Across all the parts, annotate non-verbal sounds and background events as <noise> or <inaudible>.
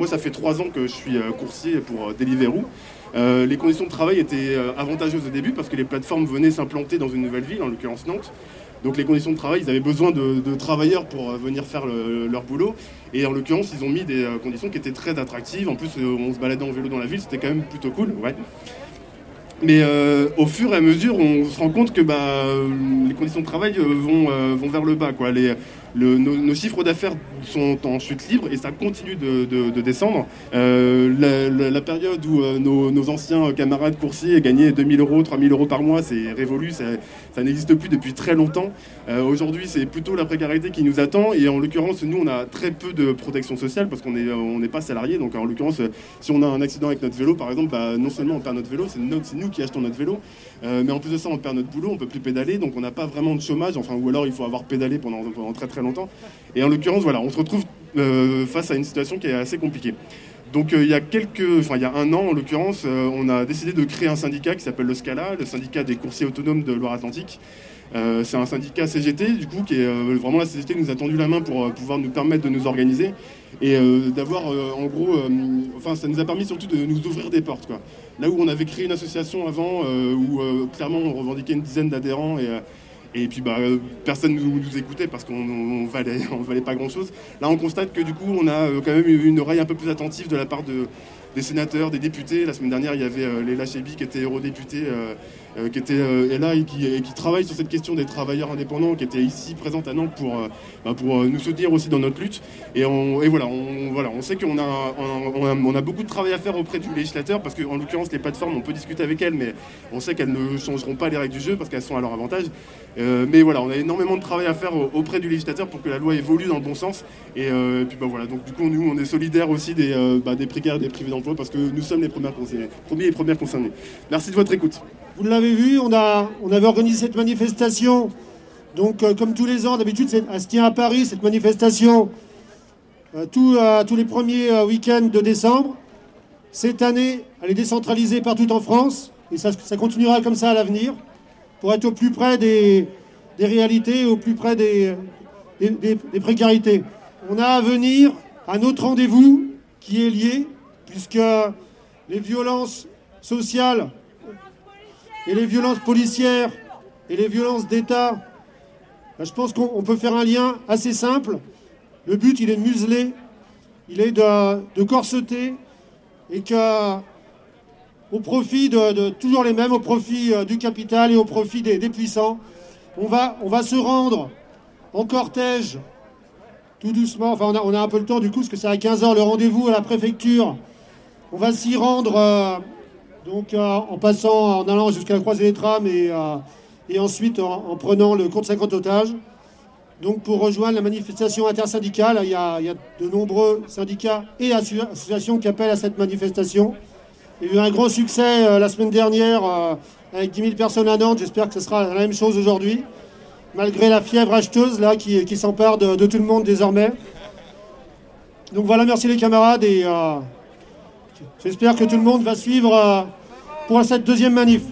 moi, ça fait trois ans que je suis coursier pour Deliveroo. les conditions de travail étaient avantageuses au début parce que les plateformes venaient s'implanter dans une nouvelle ville, en l'occurrence Nantes. Donc les conditions de travail, ils avaient besoin de, travailleurs pour venir faire leur boulot. Et en l'occurrence, ils ont mis des conditions qui étaient très attractives. En plus, on se baladait en vélo dans la ville, c'était quand même plutôt cool. Ouais. Mais euh, au fur et à mesure, on se rend compte que bah, les conditions de travail euh, vont, euh, vers le bas. Quoi. Nos, chiffres d'affaires sont en chute libre et ça continue de, descendre. Euh, la, période où euh, nos, anciens camarades coursiers gagnaient 2000 euros, 3000 euros par mois, c'est révolu, ça, n'existe plus depuis très longtemps. Euh, aujourd'hui, c'est plutôt la précarité qui nous attend et en l'occurrence, nous, on a très peu de protection sociale parce qu'on n'est pas salarié. Donc en l'occurrence, si on a un accident avec notre vélo, par exemple, bah, non seulement on perd notre vélo, c'est nous qui achetons notre vélo, mais en plus de ça, on perd notre boulot, on peut plus pédaler, donc on n'a pas vraiment de chômage, enfin, ou alors il faut avoir pédalé pendant, pendant très très longtemps. Et en l'occurrence, voilà, on se retrouve euh, face à une situation qui est assez compliquée. Donc euh, il y a quelques, enfin il y a un an en l'occurrence, euh, on a décidé de créer un syndicat qui s'appelle le Scala, le syndicat des coursiers autonomes de Loire-Atlantique. c'est un syndicat CGT du coup qui est vraiment la CGT nous a tendu la main pour pouvoir nous permettre de nous organiser et d'avoir en gros, enfin ça nous a permis surtout de nous ouvrir des portes quoi. Là où on avait créé une association avant où clairement on revendiquait une dizaine d'adhérents et et puis bah, personne ne nous, écoutait parce qu'on ne valait, <laughs> on valait pas grand-chose. Là, on constate que du coup, on a euh, quand même une oreille un peu plus attentive de la part de, des sénateurs, des députés. La semaine dernière, il y avait euh, Léla qui était eurodéputée euh, euh, qui était euh, là et qui, travaille sur cette question des travailleurs indépendants, qui était ici présente à Nantes pour, euh, bah, pour nous soutenir aussi dans notre lutte. Et, on, et voilà, on, voilà, on sait qu'on a, on a, beaucoup de travail à faire auprès du législateur, parce qu'en l'occurrence, les plateformes, on peut discuter avec elles, mais on sait qu'elles ne changeront pas les règles du jeu parce qu'elles sont à leur avantage. mais voilà, on a énormément de travail à faire auprès du législateur pour que la loi évolue dans le bon sens. Et, puis bah, voilà, donc du coup, nous, on est solidaires aussi des, bah, des précaires et des privés d'emploi parce que nous sommes les premiers et premières concernés. Merci de votre écoute. Vous l'avez vu, on, a, on avait organisé cette manifestation. Donc, euh, comme tous les ans, d'habitude, elle se tient à Paris, cette manifestation, euh, euh, tous les premiers week-ends de décembre. Cette année, elle est décentralisée partout en France. Et ça, continuera comme ça à l'avenir, pour être au plus près des, réalités, au plus près des, des précarités. On a à venir un autre rendez-vous qui est lié, puisque les violences sociales et les violences policières et les violences d'État, ben, je pense qu'on peut faire un lien assez simple. Le but, il est de museler, il est de, corseter, et que, au profit de, toujours les mêmes, au profit euh, du capital et au profit des, puissants, on va, on va se rendre en cortège, tout doucement. Enfin, on a, un peu le temps du coup, parce que c'est à 15h le rendez-vous à la préfecture. On va s'y rendre. Euh, donc euh, en passant, en allant jusqu'à la croisée des trams et, euh, ensuite en, prenant le compte 50 otages. Donc pour rejoindre la manifestation intersyndicale, il y, a, de nombreux syndicats et associations qui appellent à cette manifestation. Il y a eu un grand succès euh, la semaine dernière avec 10 000 personnes à Nantes. J'espère que ce sera la même chose aujourd'hui, malgré la fièvre acheteuse là, qui, qui s'empare de, de, tout le monde désormais. Donc voilà, merci les camarades et J'espère que tout le monde va suivre euh, pour cette deuxième manif.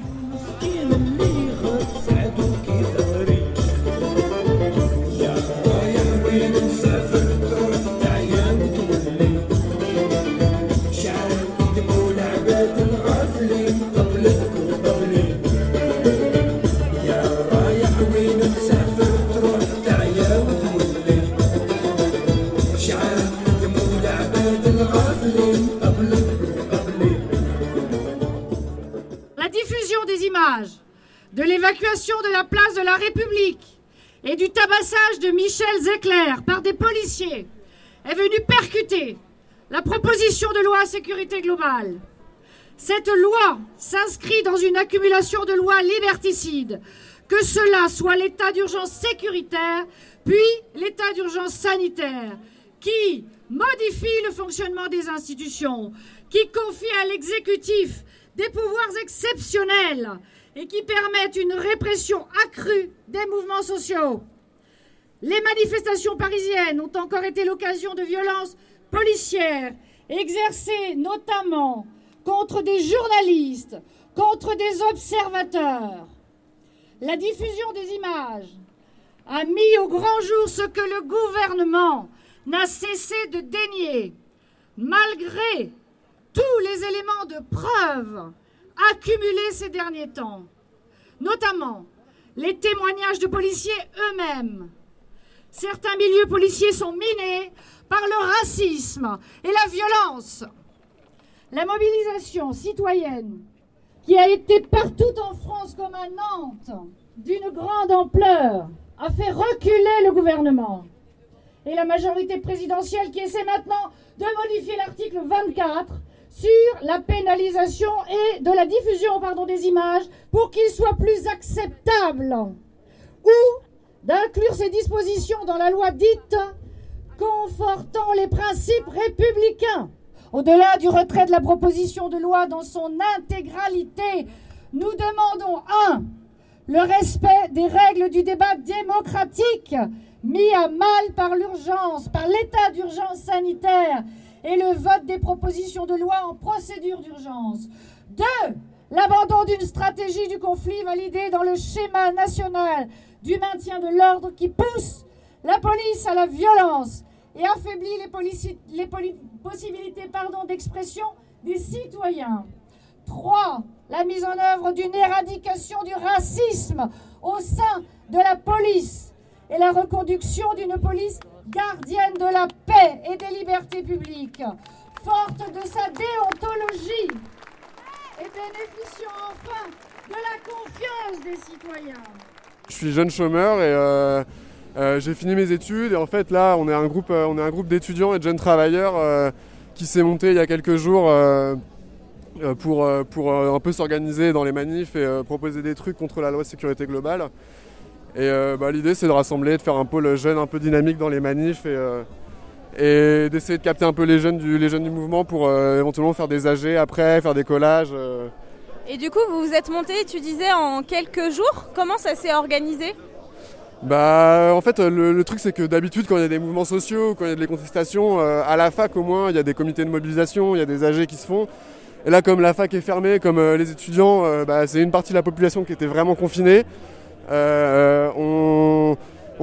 De Michel Zecler par des policiers est venue percuter la proposition de loi sécurité globale. Cette loi s'inscrit dans une accumulation de lois liberticides, que cela soit l'état d'urgence sécuritaire, puis l'état d'urgence sanitaire, qui modifie le fonctionnement des institutions, qui confie à l'exécutif des pouvoirs exceptionnels et qui permettent une répression accrue des mouvements sociaux. Les manifestations parisiennes ont encore été l'occasion de violences policières exercées notamment contre des journalistes, contre des observateurs. La diffusion des images a mis au grand jour ce que le gouvernement n'a cessé de dénier, malgré tous les éléments de preuve accumulés ces derniers temps, notamment les témoignages de policiers eux-mêmes. Certains milieux policiers sont minés par le racisme et la violence. La mobilisation citoyenne qui a été partout en France comme à Nantes d'une grande ampleur a fait reculer le gouvernement et la majorité présidentielle qui essaie maintenant de modifier l'article 24 sur la pénalisation et de la diffusion des images pour qu'il soit plus acceptable ou d'inclure ces dispositions dans la loi dite confortant les principes républicains. Au-delà du retrait de la proposition de loi dans son intégralité, nous demandons un, le respect des règles du débat démocratique mis à mal par l'urgence, par l'état d'urgence sanitaire et le vote des propositions de loi en procédure d'urgence. Deux, l'abandon d'une stratégie du conflit validée dans le schéma national du maintien de l'ordre qui pousse la police à la violence et affaiblit les, possibilités d'expression des citoyens. Trois, la mise en œuvre d'une éradication du racisme au sein de la police et la reconduction d'une police gardienne de la paix et des libertés publiques, forte de sa déontologie et bénéficiant enfin de la confiance des citoyens. Je suis jeune chômeur et euh, euh, j'ai fini mes études et en fait là on est un groupe, euh, on est un groupe d'étudiants et de jeunes travailleurs qui s'est monté il y a quelques jours pour, pour un peu s'organiser dans les manifs et proposer des trucs contre la loi sécurité globale. Et bah, l'idée c'est de rassembler, de faire un pôle jeune un peu dynamique dans les manifs et, d'essayer de capter un peu les jeunes du, les jeunes du mouvement pour éventuellement faire des AG après, faire des collages. Et du coup, vous vous êtes monté, tu disais, en quelques jours. Comment ça s'est organisé? Bah en fait le, truc c'est que d'habitude quand il y a des mouvements sociaux, quand il y a des contestations, euh, à la fac au moins il y a des comités de mobilisation, il y a des AG qui se font. Et là comme la fac est fermée, comme euh, les étudiants, euh, bah, c'est une partie de la population qui était vraiment confinée. on,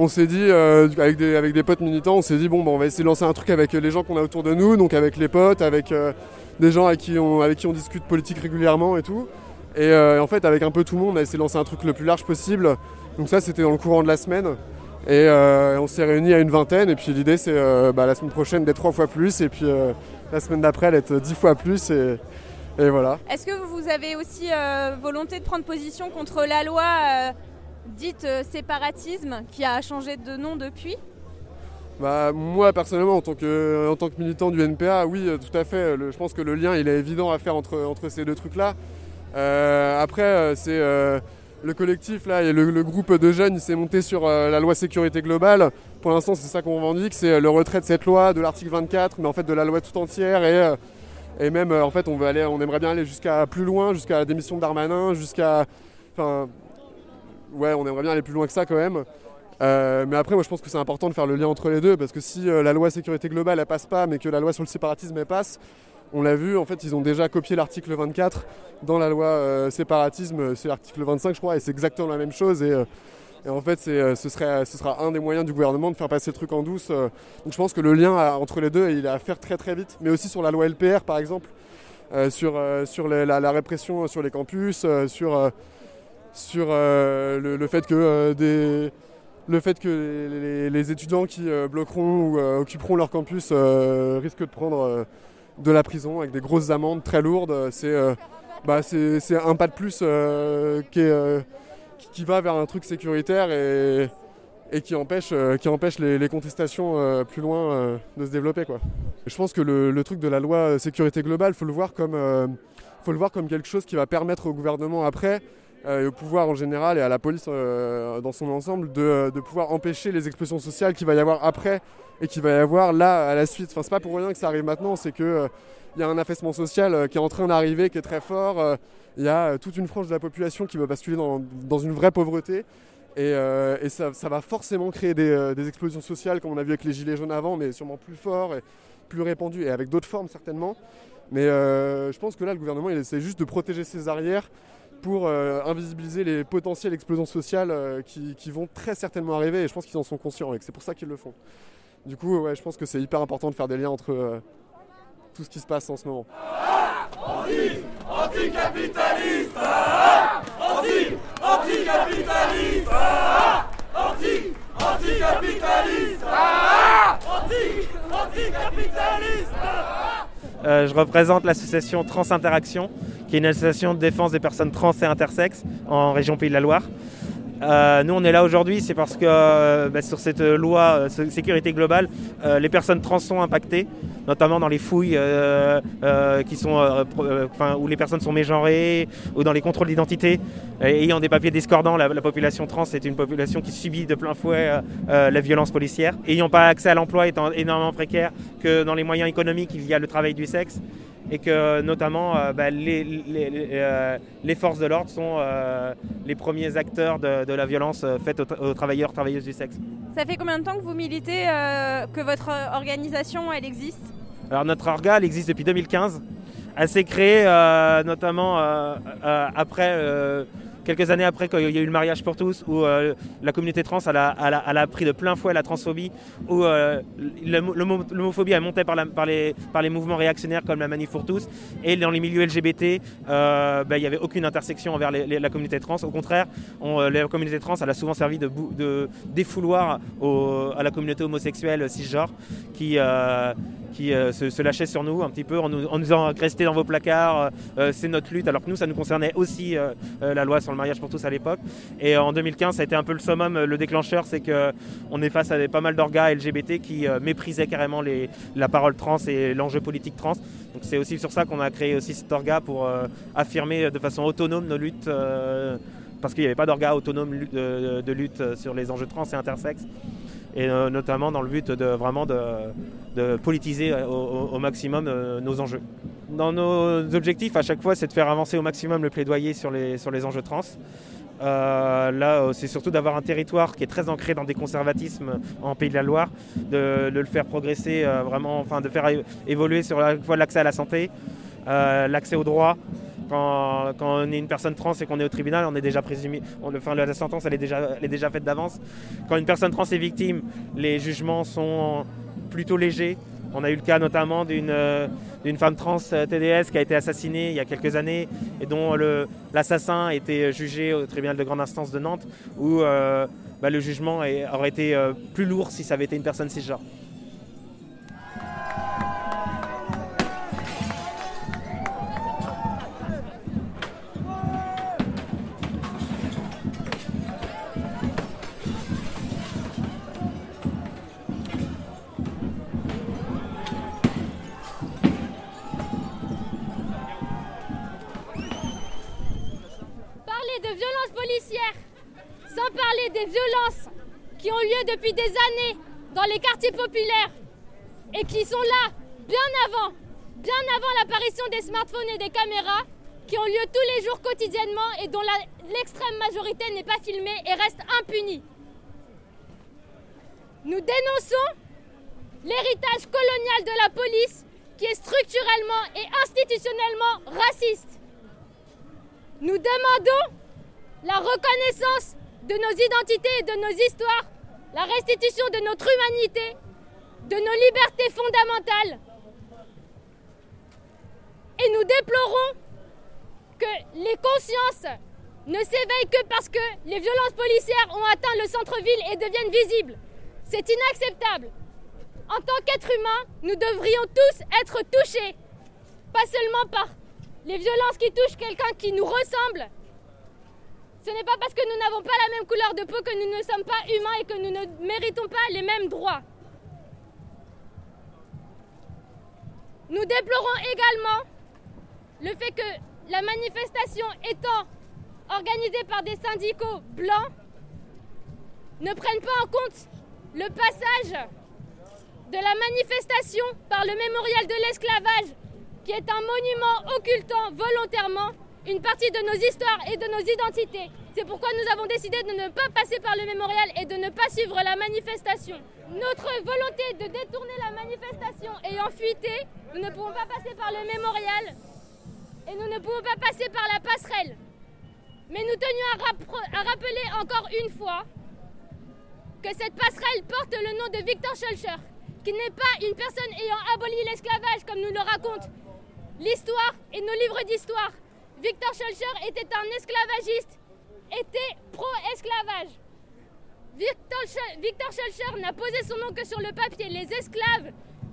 s'est dit avec, des, avec des potes militants, on s'est dit bon bah, on va essayer de lancer un truc avec les gens qu'on a autour de nous, donc avec les potes, avec des gens avec qui, on, discute politique régulièrement et tout. Et euh, en fait, avec un peu tout le monde, on a essayé de lancer un truc le plus large possible. Donc ça, c'était dans le courant de la semaine. Et euh, on s'est réunis à une vingtaine. Et puis l'idée, c'est euh, bah, la semaine prochaine d'être trois fois plus. Et puis la semaine d'après, d'être dix fois plus. Et voilà. Est-ce que vous avez aussi volonté de prendre position contre la loi dite séparatisme qui a changé de nom depuis? Bah, moi personnellement en tant, que, militant du NPA, oui tout à fait, je pense que le lien il est évident à faire entre, ces deux trucs là. Euh, après euh, c'est euh, le collectif là et le, groupe de jeunes il s'est monté sur la loi sécurité globale. Pour l'instant c'est ça qu'on revendique, c'est le retrait de cette loi, de l'article 24, mais en fait de la loi tout entière et, et même en fait on veut aller, on aimerait bien aller jusqu'à plus loin, jusqu'à la démission d'Armanin, jusqu'à. Enfin ouais on aimerait bien aller plus loin que ça quand même. Euh, mais après, moi je pense que c'est important de faire le lien entre les deux parce que si euh, la loi sécurité globale elle passe pas, mais que la loi sur le séparatisme elle passe, on l'a vu, en fait, ils ont déjà copié l'article 24 dans la loi euh, séparatisme, c'est l'article 25 je crois, et c'est exactement la même chose. Et, en fait, ce, serait, ce sera un des moyens du gouvernement de faire passer le truc en douce. donc je pense que le lien entre les deux, il est à faire très très vite. Mais aussi sur la loi LPR par exemple, sur, sur la, répression sur les campus, sur, sur le, fait que des le fait que les, étudiants qui euh, bloqueront ou euh, occuperont leur campus euh, risquent de prendre de la prison avec des grosses amendes très lourdes, bah, c'est un pas de plus qui, va vers un truc sécuritaire et, qui empêche, les, contestations plus loin de se développer. Je pense que le, truc de la loi sécurité globale, il faut le voir comme le quelque chose qui va permettre au gouvernement après au pouvoir en général et à la police euh, dans son ensemble de, pouvoir empêcher les explosions sociales qu'il va y avoir après et qu'il va y avoir là à la suite. Enfin, c'est pas pour rien que ça arrive maintenant, c'est que euh, il y a un affaissement social qui est en train d'arriver, qui est très fort. Il y a toute une frange de la population qui va basculer dans, dans une vraie pauvreté. Et, et ça, va forcément créer des, des, explosions sociales, comme on a vu avec les Gilets jaunes avant, mais sûrement plus fort et plus répandu, et avec d'autres formes certainement. Mais je pense que là, le gouvernement, il essaie juste de protéger ses arrières pour euh, invisibiliser les potentielles explosions sociales euh, qui, vont très certainement arriver et je pense qu'ils en sont conscients et c'est pour ça qu'ils le font. Du coup, ouais, je pense que c'est hyper important de faire des liens entre, euh, tout ce qui se passe en ce moment. Anti, anticapitaliste Anti, anticapitaliste Anti, anticapitaliste Anti, anticapitaliste euh, je représente l'association Trans Interaction, qui est une association de défense des personnes trans et intersexes en région Pays de la Loire. Euh, nous, on est là aujourd'hui, c'est parce que euh, bah, sur cette loi euh, sécurité globale, les personnes trans sont impactées, notamment dans les fouilles où les personnes sont mégenrées ou dans les contrôles d'identité. Ayant des papiers discordants, la, population trans est une population qui subit de plein fouet la violence policière. Ayant pas accès à l'emploi, étant énormément précaire que dans les moyens économiques, il y a le travail du sexe et que notamment euh, bah, euh, les, forces de l'ordre sont euh, les premiers acteurs de, la violence faite aux, travailleurs, travailleuses du sexe. Ça fait combien de temps que vous militez, que votre organisation elle existe? Alors notre orga elle existe depuis 2015. Elle s'est créée notamment après quelques années après qu'il y a eu le mariage pour tous, où euh, la communauté trans elle a, elle, a, pris de plein fouet la transphobie, où euh, l'homophobie a monté par, les, par les mouvements réactionnaires comme la Manif pour tous, et dans les milieux LGBT, euh, ben, il n'y avait aucune intersection envers la communauté trans. Au contraire, la communauté trans elle a souvent servi de, de défouloir à la communauté homosexuelle cisgenre qui qui se, lâchait sur nous un petit peu en nous, en nous disant restez dans vos placards, c'est notre lutte, alors que nous, ça nous concernait aussi la loi sur le mariage pour tous à l'époque. Et en 2015, ça a été un peu le summum, le déclencheur, c'est qu'on est face à pas mal d'orgas LGBT qui euh, méprisaient carrément les, la parole trans et l'enjeu politique trans. Donc c'est aussi sur ça qu'on a créé aussi cet orga pour euh, affirmer de façon autonome nos luttes euh, parce qu'il n'y avait pas d'orga autonome de, lutte sur les enjeux trans et intersexes, et notamment dans le but de vraiment de, politiser au, maximum nos enjeux. Dans nos objectifs, à chaque fois, c'est de faire avancer au maximum le plaidoyer sur les, sur les enjeux trans. Euh, là, euh, c'est surtout d'avoir un territoire qui est très ancré dans des conservatismes en Pays de la Loire, de, le faire progresser euh, vraiment, enfin de faire évoluer sur l'accès à la santé, l'accès au droit. Quand, on est une personne trans et qu'on est au tribunal, on est déjà présumé, la sentence elle est déjà, elle est déjà faite d'avance. Quand une personne trans est victime, les jugements sont plutôt légers. On a eu le cas notamment d'une euh, femme trans euh, TDS qui a été assassinée il y a quelques années et dont l'assassin a été jugé au tribunal de grande instance de Nantes où euh, bah, le jugement aurait été plus lourd si ça avait été une personne cisgenre. Sans parler des violences qui ont lieu depuis des années dans les quartiers populaires et qui sont là bien avant, bien avant l'apparition des smartphones et des caméras, qui ont lieu tous les jours quotidiennement et dont l'extrême majorité n'est pas filmée et reste impunie. Nous dénonçons l'héritage colonial de la police qui est structurellement et institutionnellement raciste. Nous demandons la reconnaissance de nos identités et de nos histoires, la restitution de notre humanité, de nos libertés fondamentales. Et nous déplorons que les consciences ne s'éveillent que parce que les violences policières ont atteint le centre-ville et deviennent visibles. C'est inacceptable. En tant qu'êtres humains, nous devrions tous être touchés, pas seulement par les violences qui touchent quelqu'un qui nous ressemble, ce n'est pas parce que nous n'avons pas la même couleur de peau que nous ne sommes pas humains et que nous ne méritons pas les mêmes droits. Nous déplorons également le fait que la manifestation étant organisée par des syndicaux blancs ne prenne pas en compte le passage de la manifestation par le mémorial de l'esclavage, qui est un monument occultant volontairement une partie de nos histoires et de nos identités. C'est pourquoi nous avons décidé de ne pas passer par le mémorial et de ne pas suivre la manifestation. Notre volonté de détourner la manifestation ayant fuité, nous ne pouvons pas passer par le mémorial et nous ne pouvons pas passer par la passerelle. Mais nous tenions à, rappeler encore une fois que cette passerelle porte le nom de Victor Schulcher, qui n'est pas une personne ayant aboli l'esclavage comme nous le raconte l'histoire et nos livres d'histoire. Victor Schulcher était un esclavagiste, était pro-esclavage. Victor, Sch- Victor Schulcher n'a posé son nom que sur le papier. Les esclaves,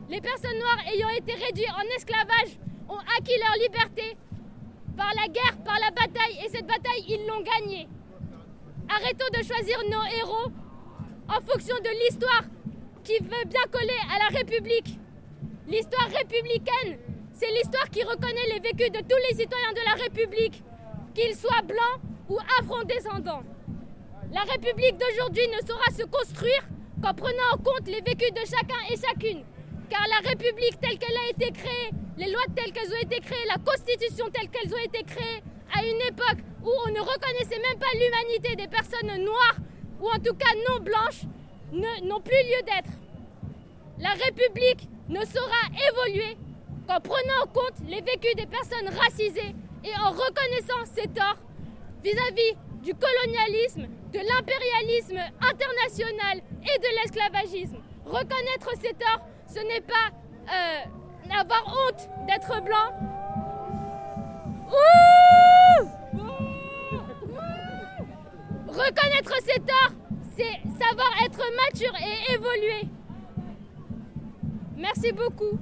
les personnes noires ayant été réduites en esclavage, ont acquis leur liberté par la guerre, par la bataille, et cette bataille, ils l'ont gagnée. Arrêtons de choisir nos héros en fonction de l'histoire qui veut bien coller à la République. L'histoire républicaine, c'est l'histoire qui reconnaît les vécus de tous les citoyens de la République, qu'ils soient blancs ou afro-descendants. La République d'aujourd'hui ne saura se construire qu'en prenant en compte les vécus de chacun et chacune. Car la République telle qu'elle a été créée, les lois telles qu'elles ont été créées, la Constitution telle qu'elles ont été créées, à une époque où on ne reconnaissait même pas l'humanité des personnes noires, ou en tout cas non blanches, n'ont plus lieu d'être. La République ne saura évoluer qu'en prenant en compte les vécus des personnes racisées et en reconnaissant ses torts vis-à-vis du colonialisme, de l'impérialisme international et de l'esclavagisme. Reconnaître ses torts, ce n'est pas euh, avoir honte d'être blanc. Reconnaître ses torts, c'est savoir être mature et évoluer. Merci beaucoup.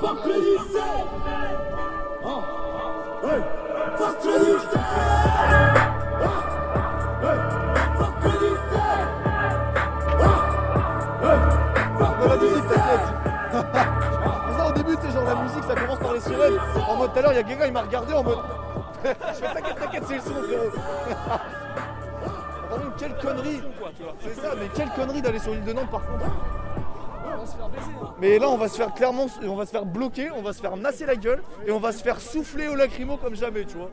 Fuck le 17 Fuck le ça commence par les sirènes. En mode, tout à l'heure, il y a quelqu'un, il m'a regardé en mode. <laughs> Je fais t'inquiète, t'inquiète, c'est le son, frérot. <laughs> Par quelle connerie C'est ça, mais quelle connerie d'aller sur l'île de Nantes par contre. Mais là, on va se faire clairement, on va se faire bloquer, on va se faire nasser la gueule et on va se faire souffler au lacrymo comme jamais, tu vois.